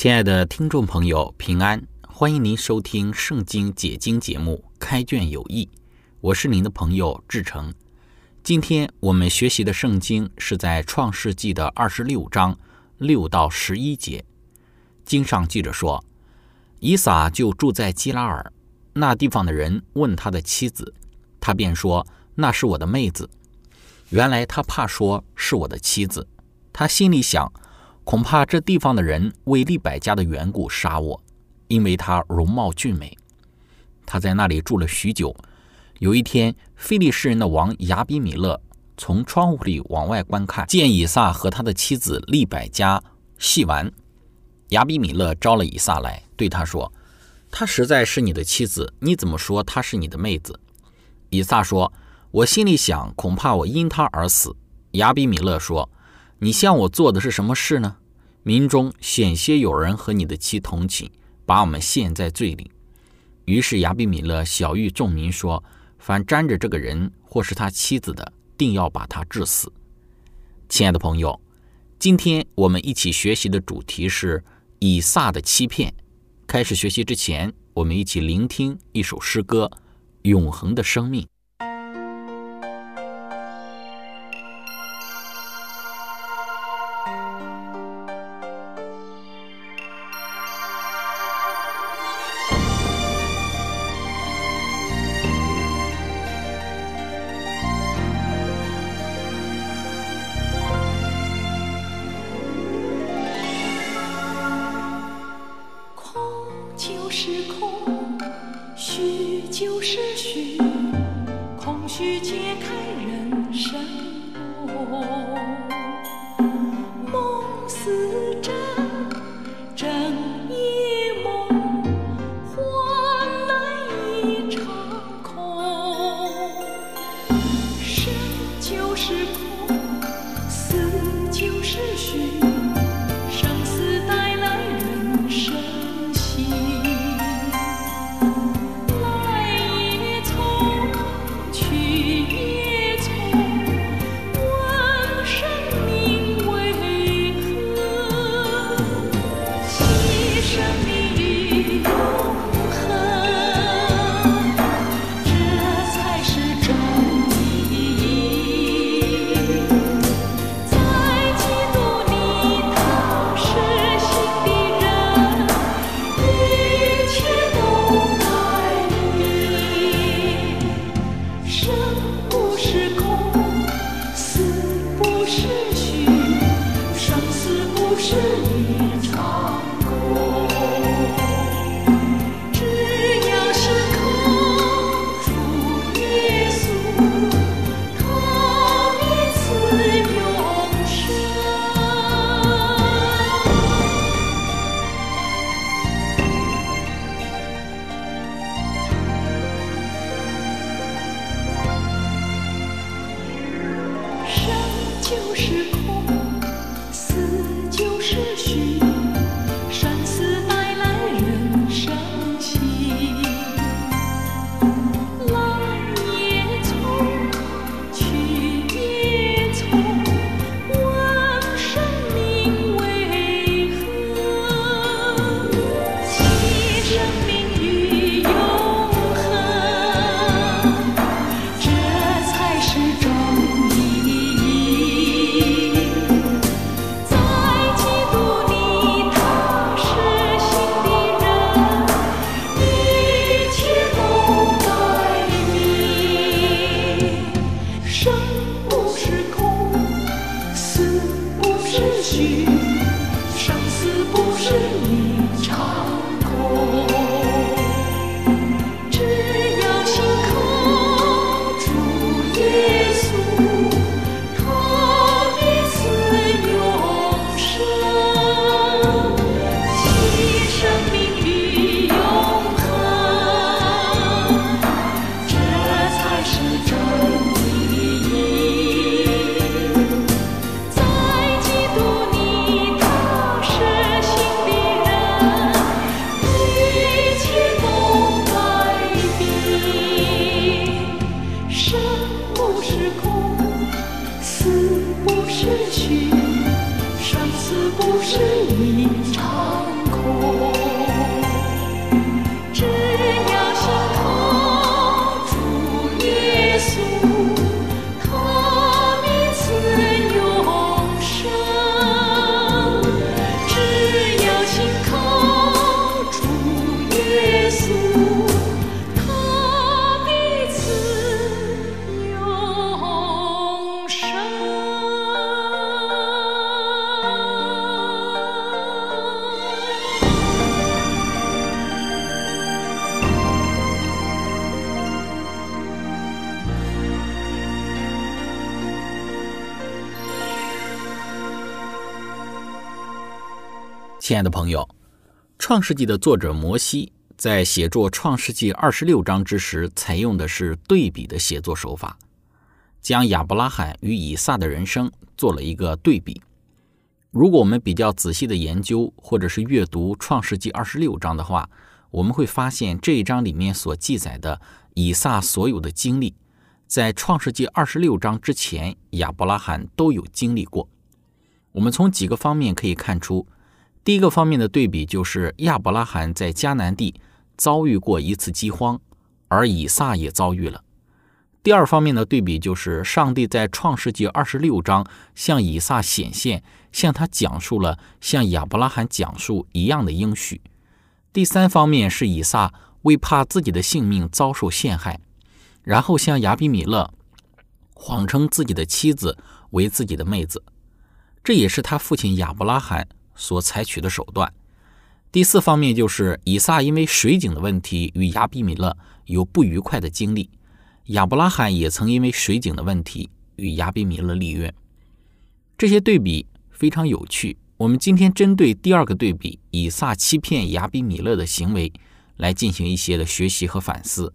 亲爱的听众朋友，平安！欢迎您收听《圣经解经》节目《开卷有益》，我是您的朋友志成。今天我们学习的圣经是在创世纪的二十六章六到十一节。经上记着说，以撒就住在基拉尔，那地方的人问他的妻子，他便说：“那是我的妹子。”原来他怕说是我的妻子，他心里想。恐怕这地方的人为利百家的缘故杀我，因为他容貌俊美。他在那里住了许久。有一天，非利士人的王亚比米勒从窗户里往外观看，见以撒和他的妻子利百加戏玩。亚比米勒招了以撒来，对他说：“她实在是你的妻子，你怎么说她是你的妹子？”以撒说：“我心里想，恐怕我因她而死。”亚比米勒说。你向我做的是什么事呢？民中险些有人和你的妻同寝，把我们陷在罪里。于是亚比米勒小谕众民说：“凡沾着这个人或是他妻子的，定要把他致死。”亲爱的朋友，今天我们一起学习的主题是以撒的欺骗。开始学习之前，我们一起聆听一首诗歌《永恒的生命》。亲爱的朋友，《创世纪》的作者摩西在写作《创世纪》二十六章之时，采用的是对比的写作手法，将亚伯拉罕与以撒的人生做了一个对比。如果我们比较仔细的研究或者是阅读《创世纪》二十六章的话，我们会发现这一章里面所记载的以撒所有的经历，在《创世纪》二十六章之前，亚伯拉罕都有经历过。我们从几个方面可以看出。第一个方面的对比就是亚伯拉罕在迦南地遭遇过一次饥荒，而以撒也遭遇了。第二方面的对比就是上帝在创世纪二十六章向以撒显现，向他讲述了像亚伯拉罕讲述一样的应许。第三方面是以撒为怕自己的性命遭受陷害，然后向亚比米勒谎称自己的妻子为自己的妹子，这也是他父亲亚伯拉罕。所采取的手段。第四方面就是以撒因为水井的问题与亚比米勒有不愉快的经历，亚伯拉罕也曾因为水井的问题与亚比米勒立约。这些对比非常有趣。我们今天针对第二个对比，以撒欺骗亚比米勒的行为来进行一些的学习和反思。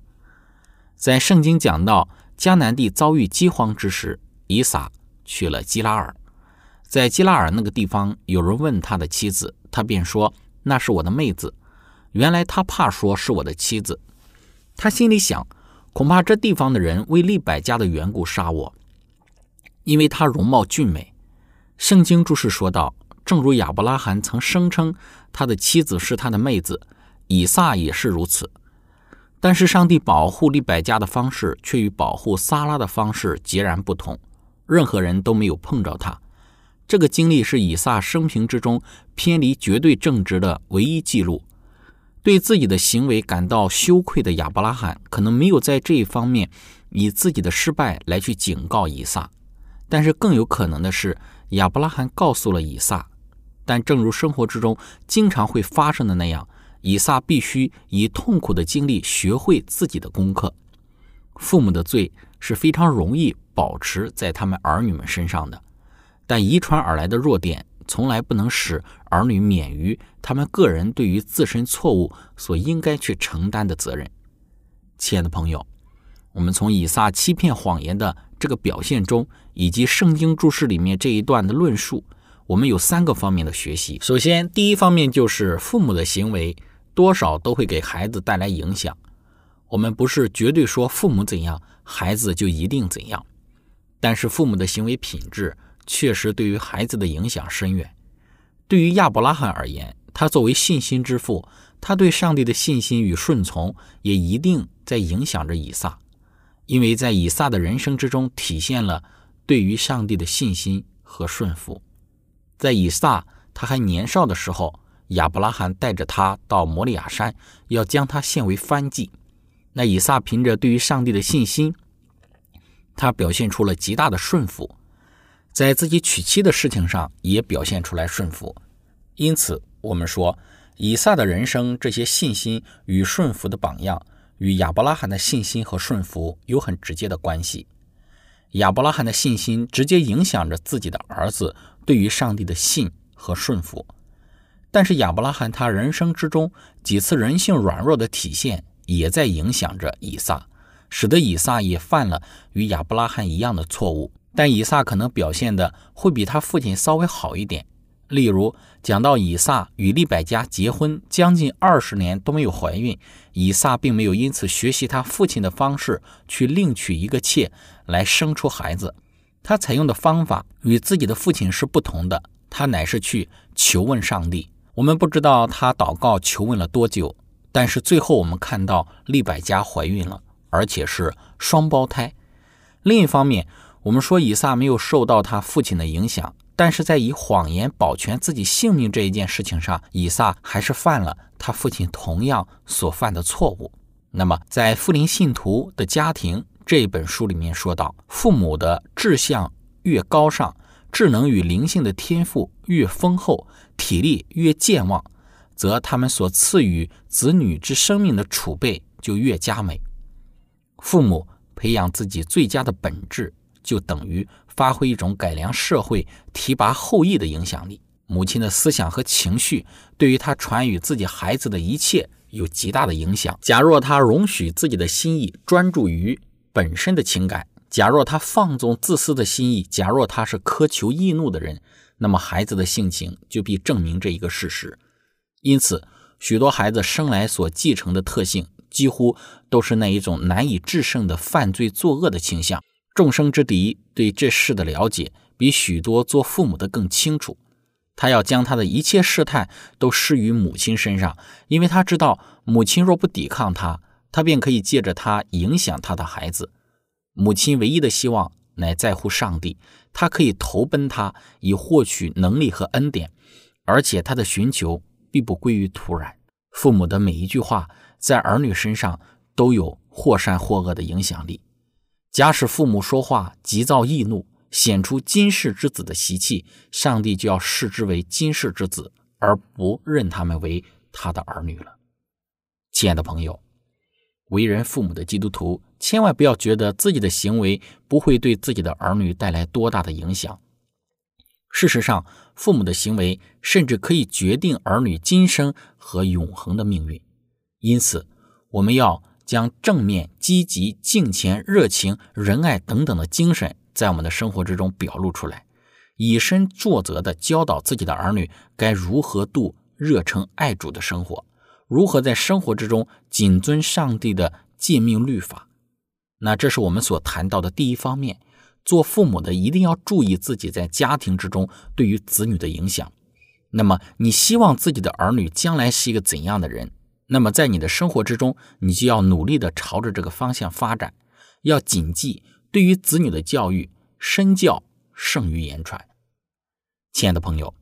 在圣经讲到迦南地遭遇饥荒之时，以撒去了基拉尔。在基拉尔那个地方，有人问他的妻子，他便说：“那是我的妹子。”原来他怕说是我的妻子，他心里想，恐怕这地方的人为利百家的缘故杀我，因为他容貌俊美。圣经注释说道：“正如亚伯拉罕曾声称他的妻子是他的妹子，以撒也是如此。但是上帝保护利百家的方式却与保护撒拉的方式截然不同，任何人都没有碰着他。”这个经历是以撒生平之中偏离绝对正直的唯一记录。对自己的行为感到羞愧的亚伯拉罕，可能没有在这一方面以自己的失败来去警告以撒，但是更有可能的是，亚伯拉罕告诉了以撒。但正如生活之中经常会发生的那样，以撒必须以痛苦的经历学会自己的功课。父母的罪是非常容易保持在他们儿女们身上的。但遗传而来的弱点，从来不能使儿女免于他们个人对于自身错误所应该去承担的责任。亲爱的朋友，我们从以撒欺骗谎言的这个表现中，以及圣经注释里面这一段的论述，我们有三个方面的学习。首先，第一方面就是父母的行为多少都会给孩子带来影响。我们不是绝对说父母怎样，孩子就一定怎样，但是父母的行为品质。确实对于孩子的影响深远。对于亚伯拉罕而言，他作为信心之父，他对上帝的信心与顺从也一定在影响着以撒，因为在以撒的人生之中体现了对于上帝的信心和顺服。在以撒他还年少的时候，亚伯拉罕带着他到摩利亚山，要将他献为燔祭。那以撒凭着对于上帝的信心，他表现出了极大的顺服。在自己娶妻的事情上也表现出来顺服。因此，我们说以撒的人生这些信心与顺服的榜样，与亚伯拉罕的信心和顺服有很直接的关系。亚伯拉罕的信心直接影响着自己的儿子对于上帝的信和顺服。但是亚伯拉罕他人生之中几次人性软弱的体现，也在影响着以撒，使得以撒也犯了与亚伯拉罕一样的错误。但以撒可能表现的会比他父亲稍微好一点。例如讲到以撒与利百加结婚将近二十年都没有怀孕，以撒并没有因此学习他父亲的方式去另娶一个妾来生出孩子，他采用的方法与自己的父亲是不同的。他乃是去求问上帝。我们不知道他祷告求问了多久，但是最后我们看到利百加怀孕了，而且是双胞胎。另一方面，我们说以撒没有受到他父亲的影响，但是在以谎言保全自己性命这一件事情上，以撒还是犯了他父亲同样所犯的错误。那么，在《富林信徒的家庭》这本书里面说到，父母的志向越高尚。智能与灵性的天赋越丰厚，体力越健旺，则他们所赐予子女之生命的储备就越佳美。父母培养自己最佳的本质，就等于发挥一种改良社会、提拔后裔的影响力。母亲的思想和情绪，对于他传与自己孩子的一切有极大的影响。假若他容许自己的心意专注于本身的情感。假若他放纵自私的心意，假若他是苛求易怒的人，那么孩子的性情就必证明这一个事实。因此，许多孩子生来所继承的特性，几乎都是那一种难以制胜的犯罪作恶的倾向。众生之敌对这事的了解，比许多做父母的更清楚。他要将他的一切事态都施于母亲身上，因为他知道，母亲若不抵抗他，他便可以借着他影响他的孩子。母亲唯一的希望乃在乎上帝，他可以投奔他以获取能力和恩典，而且他的寻求并不归于突然。父母的每一句话在儿女身上都有或善或恶的影响力。假使父母说话急躁易怒，显出今世之子的习气，上帝就要视之为今世之子，而不认他们为他的儿女了。亲爱的朋友。为人父母的基督徒，千万不要觉得自己的行为不会对自己的儿女带来多大的影响。事实上，父母的行为甚至可以决定儿女今生和永恒的命运。因此，我们要将正面、积极、敬虔、热情、仁爱等等的精神，在我们的生活之中表露出来，以身作则的教导自己的儿女该如何度热诚爱主的生活。如何在生活之中谨遵上帝的诫命律法？那这是我们所谈到的第一方面。做父母的一定要注意自己在家庭之中对于子女的影响。那么，你希望自己的儿女将来是一个怎样的人？那么，在你的生活之中，你就要努力的朝着这个方向发展。要谨记，对于子女的教育，身教胜于言传。亲爱的朋友。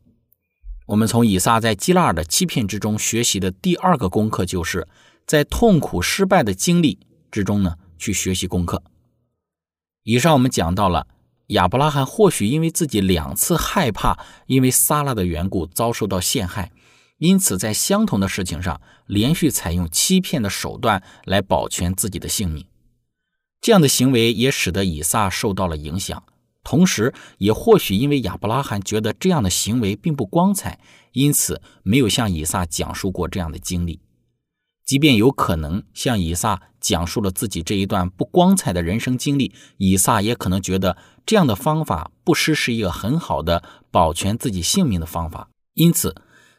我们从以撒在基拉尔的欺骗之中学习的第二个功课，就是在痛苦失败的经历之中呢，去学习功课。以上我们讲到了亚伯拉罕或许因为自己两次害怕因为撒拉的缘故遭受到陷害，因此在相同的事情上连续采用欺骗的手段来保全自己的性命。这样的行为也使得以撒受到了影响。同时，也或许因为亚伯拉罕觉得这样的行为并不光彩，因此没有向以撒讲述过这样的经历。即便有可能向以撒讲述了自己这一段不光彩的人生经历，以撒也可能觉得这样的方法不失是一个很好的保全自己性命的方法。因此，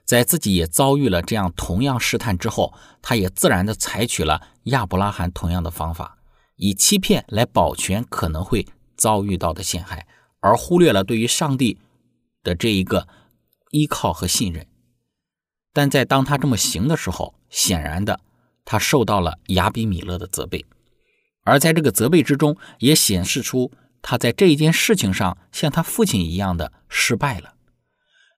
在自己也遭遇了这样同样试探之后，他也自然的采取了亚伯拉罕同样的方法，以欺骗来保全可能会。遭遇到的陷害，而忽略了对于上帝的这一个依靠和信任。但在当他这么行的时候，显然的，他受到了亚比米勒的责备，而在这个责备之中，也显示出他在这一件事情上像他父亲一样的失败了。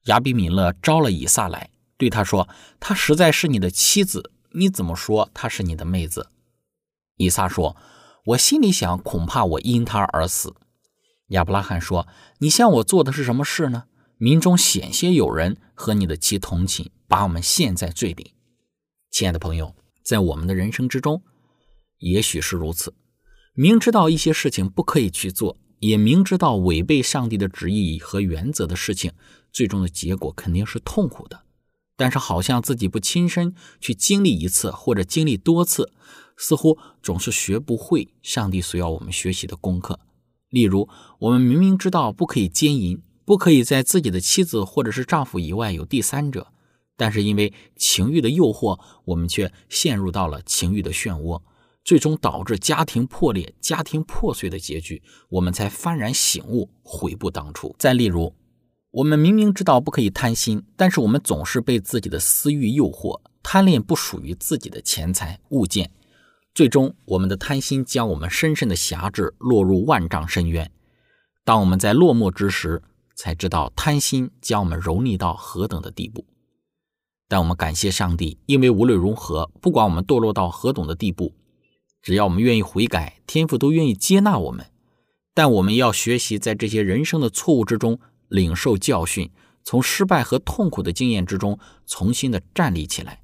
亚比米勒招了以撒来，对他说：“她实在是你的妻子，你怎么说她是你的妹子？”以撒说。我心里想，恐怕我因他而死。亚伯拉罕说：“你向我做的是什么事呢？民中险些有人和你的妻同寝，把我们陷在罪里。”亲爱的朋友，在我们的人生之中，也许是如此。明知道一些事情不可以去做，也明知道违背上帝的旨意和原则的事情，最终的结果肯定是痛苦的。但是，好像自己不亲身去经历一次，或者经历多次，似乎总是学不会上帝所要我们学习的功课。例如，我们明明知道不可以奸淫，不可以在自己的妻子或者是丈夫以外有第三者，但是因为情欲的诱惑，我们却陷入到了情欲的漩涡，最终导致家庭破裂、家庭破碎的结局，我们才幡然醒悟，悔不当初。再例如，我们明明知道不可以贪心，但是我们总是被自己的私欲诱惑，贪恋不属于自己的钱财物件。最终，我们的贪心将我们深深的辖制，落入万丈深渊。当我们在落寞之时，才知道贪心将我们蹂躏到何等的地步。但我们感谢上帝，因为无论如何，不管我们堕落到何等的地步，只要我们愿意悔改，天父都愿意接纳我们。但我们要学习在这些人生的错误之中领受教训，从失败和痛苦的经验之中重新的站立起来。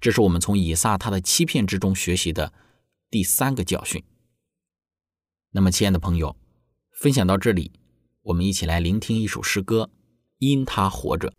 这是我们从以撒他的欺骗之中学习的。第三个教训。那么，亲爱的朋友，分享到这里，我们一起来聆听一首诗歌，《因他活着》。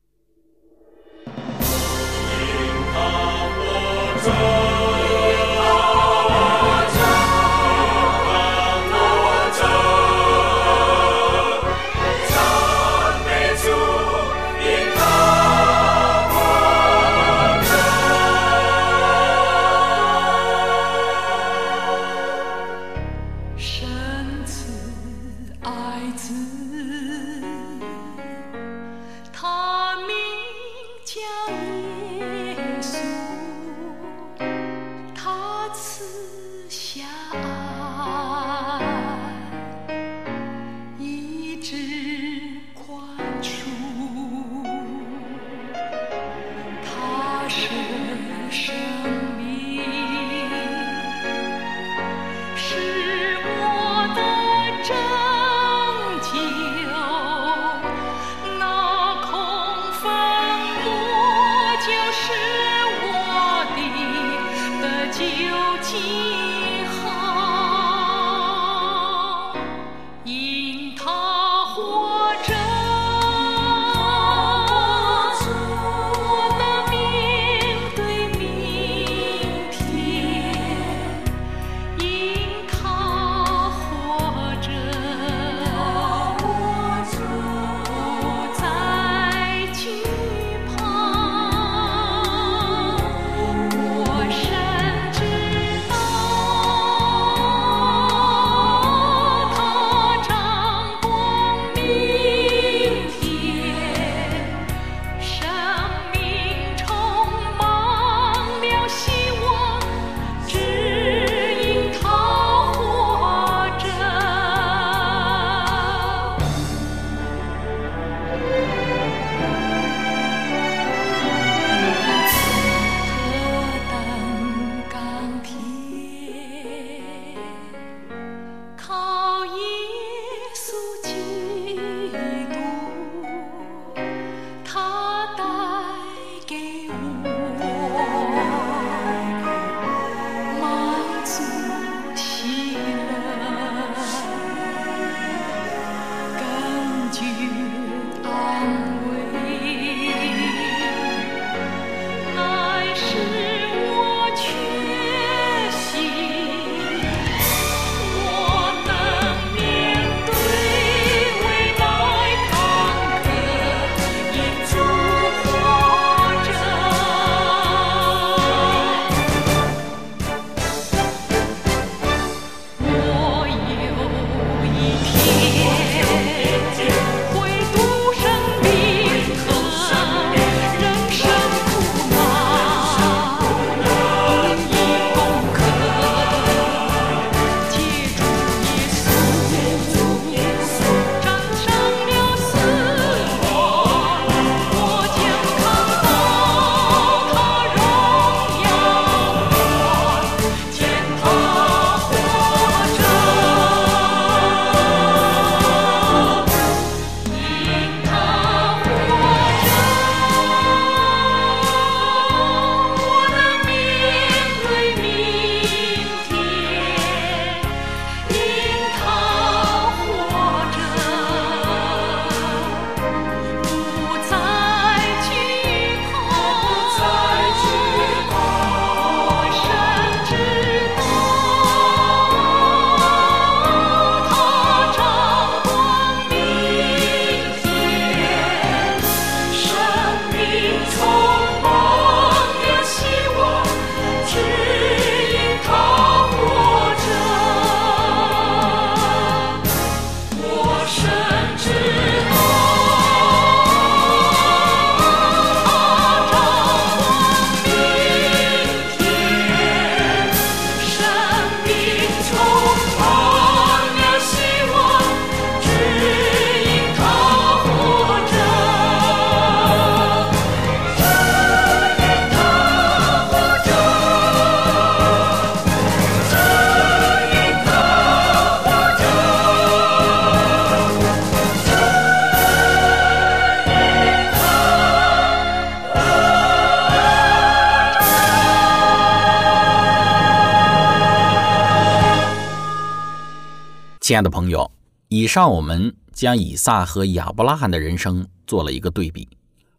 亲爱的朋友，以上我们将以撒和亚伯拉罕的人生做了一个对比。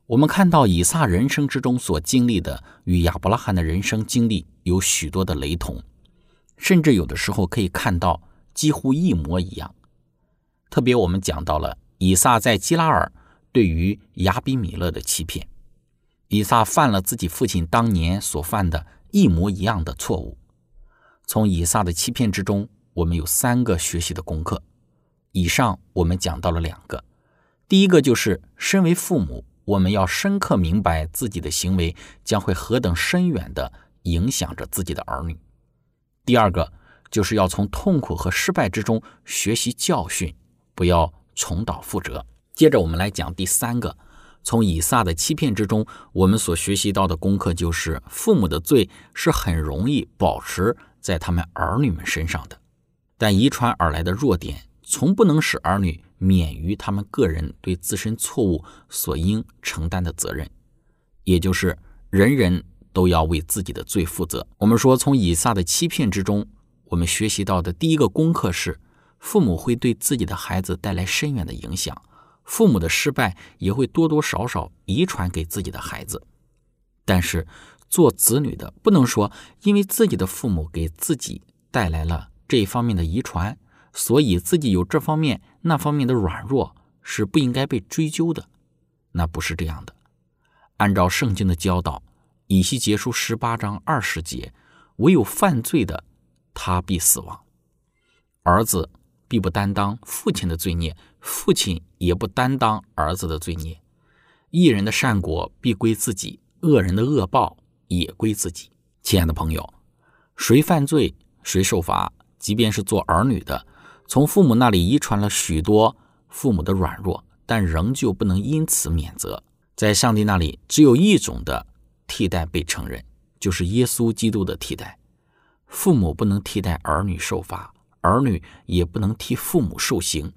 我们看到以撒人生之中所经历的，与亚伯拉罕的人生经历有许多的雷同，甚至有的时候可以看到几乎一模一样。特别我们讲到了以撒在基拉尔对于亚比米勒的欺骗，以撒犯了自己父亲当年所犯的一模一样的错误。从以撒的欺骗之中，我们有三个学习的功课。以上我们讲到了两个，第一个就是身为父母。我们要深刻明白自己的行为将会何等深远地影响着自己的儿女。第二个就是要从痛苦和失败之中学习教训，不要重蹈覆辙。接着我们来讲第三个，从以撒的欺骗之中，我们所学习到的功课就是：父母的罪是很容易保持在他们儿女们身上的，但遗传而来的弱点从不能使儿女。免于他们个人对自身错误所应承担的责任，也就是人人都要为自己的罪负责。我们说，从以撒的欺骗之中，我们学习到的第一个功课是：父母会对自己的孩子带来深远的影响，父母的失败也会多多少少遗传给自己的孩子。但是，做子女的不能说，因为自己的父母给自己带来了这一方面的遗传。所以自己有这方面那方面的软弱是不应该被追究的，那不是这样的。按照圣经的教导，以西结书十八章二十节，唯有犯罪的，他必死亡；儿子必不担当父亲的罪孽，父亲也不担当儿子的罪孽。一人的善果必归自己，恶人的恶报也归自己。亲爱的朋友，谁犯罪谁受罚，即便是做儿女的。从父母那里遗传了许多父母的软弱，但仍旧不能因此免责。在上帝那里，只有一种的替代被承认，就是耶稣基督的替代。父母不能替代儿女受罚，儿女也不能替父母受刑。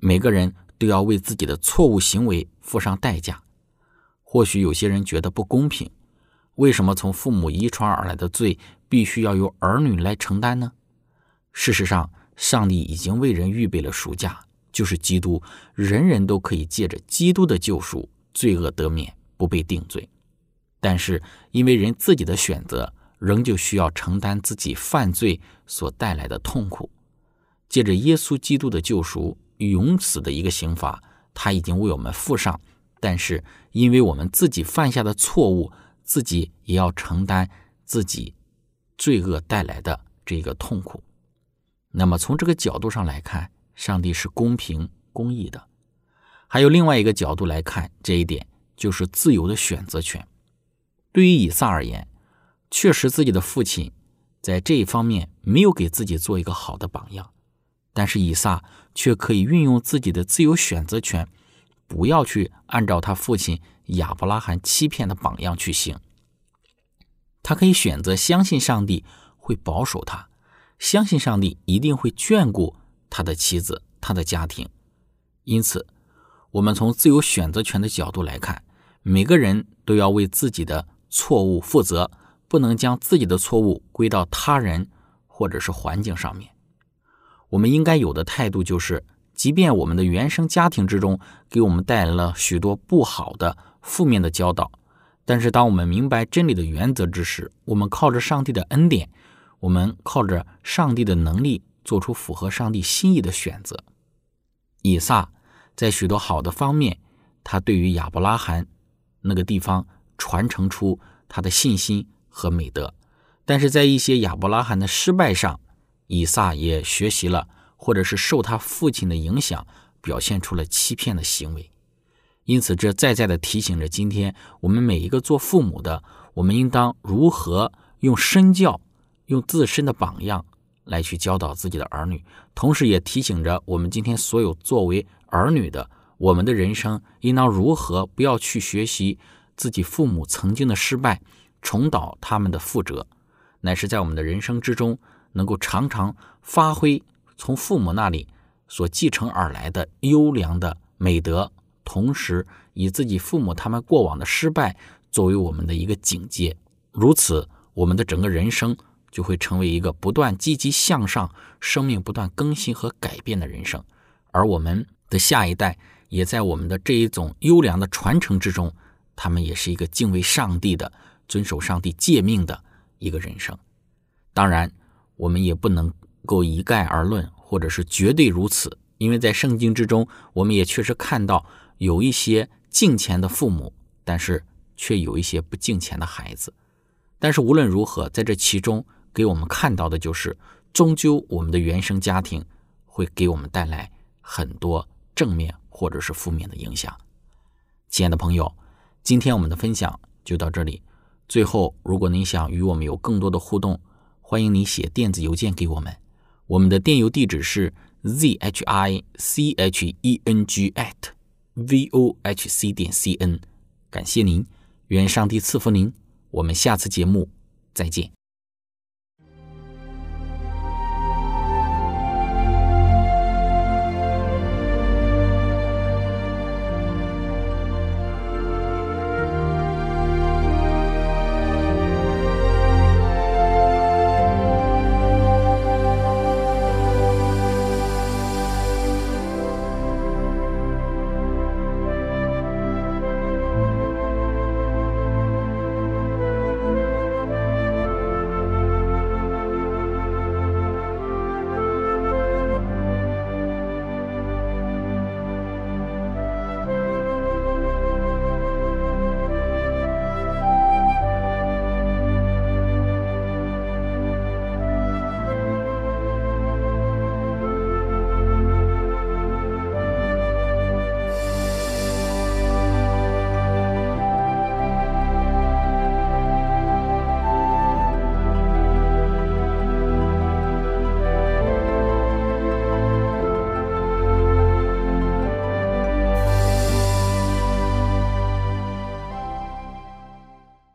每个人都要为自己的错误行为付上代价。或许有些人觉得不公平，为什么从父母遗传而来的罪必须要由儿女来承担呢？事实上，上帝已经为人预备了赎价，就是基督，人人都可以借着基督的救赎，罪恶得免，不被定罪。但是因为人自己的选择，仍旧需要承担自己犯罪所带来的痛苦。借着耶稣基督的救赎，永死的一个刑罚，他已经为我们付上。但是因为我们自己犯下的错误，自己也要承担自己罪恶带来的这个痛苦。那么从这个角度上来看，上帝是公平公义的。还有另外一个角度来看，这一点就是自由的选择权。对于以撒而言，确实自己的父亲在这一方面没有给自己做一个好的榜样，但是以撒却可以运用自己的自由选择权，不要去按照他父亲亚伯拉罕欺骗的榜样去行。他可以选择相信上帝会保守他。相信上帝一定会眷顾他的妻子、他的家庭，因此，我们从自由选择权的角度来看，每个人都要为自己的错误负责，不能将自己的错误归到他人或者是环境上面。我们应该有的态度就是，即便我们的原生家庭之中给我们带来了许多不好的、负面的教导，但是当我们明白真理的原则之时，我们靠着上帝的恩典。我们靠着上帝的能力做出符合上帝心意的选择。以撒在许多好的方面，他对于亚伯拉罕那个地方传承出他的信心和美德；但是在一些亚伯拉罕的失败上，以撒也学习了，或者是受他父亲的影响，表现出了欺骗的行为。因此，这再再的提醒着今天我们每一个做父母的，我们应当如何用身教。用自身的榜样来去教导自己的儿女，同时也提醒着我们今天所有作为儿女的，我们的人生应当如何不要去学习自己父母曾经的失败，重蹈他们的覆辙，乃是在我们的人生之中能够常常发挥从父母那里所继承而来的优良的美德，同时以自己父母他们过往的失败作为我们的一个警戒，如此我们的整个人生。就会成为一个不断积极向上、生命不断更新和改变的人生。而我们的下一代也在我们的这一种优良的传承之中，他们也是一个敬畏上帝的、遵守上帝诫命的一个人生。当然，我们也不能够一概而论，或者是绝对如此，因为在圣经之中，我们也确实看到有一些敬虔的父母，但是却有一些不敬虔的孩子。但是无论如何，在这其中，给我们看到的就是，终究我们的原生家庭会给我们带来很多正面或者是负面的影响。亲爱的朋友，今天我们的分享就到这里。最后，如果您想与我们有更多的互动，欢迎你写电子邮件给我们，我们的电邮地址是 z h i c h e n g at v o h c 点 c n。感谢您，愿上帝赐福您。我们下次节目再见。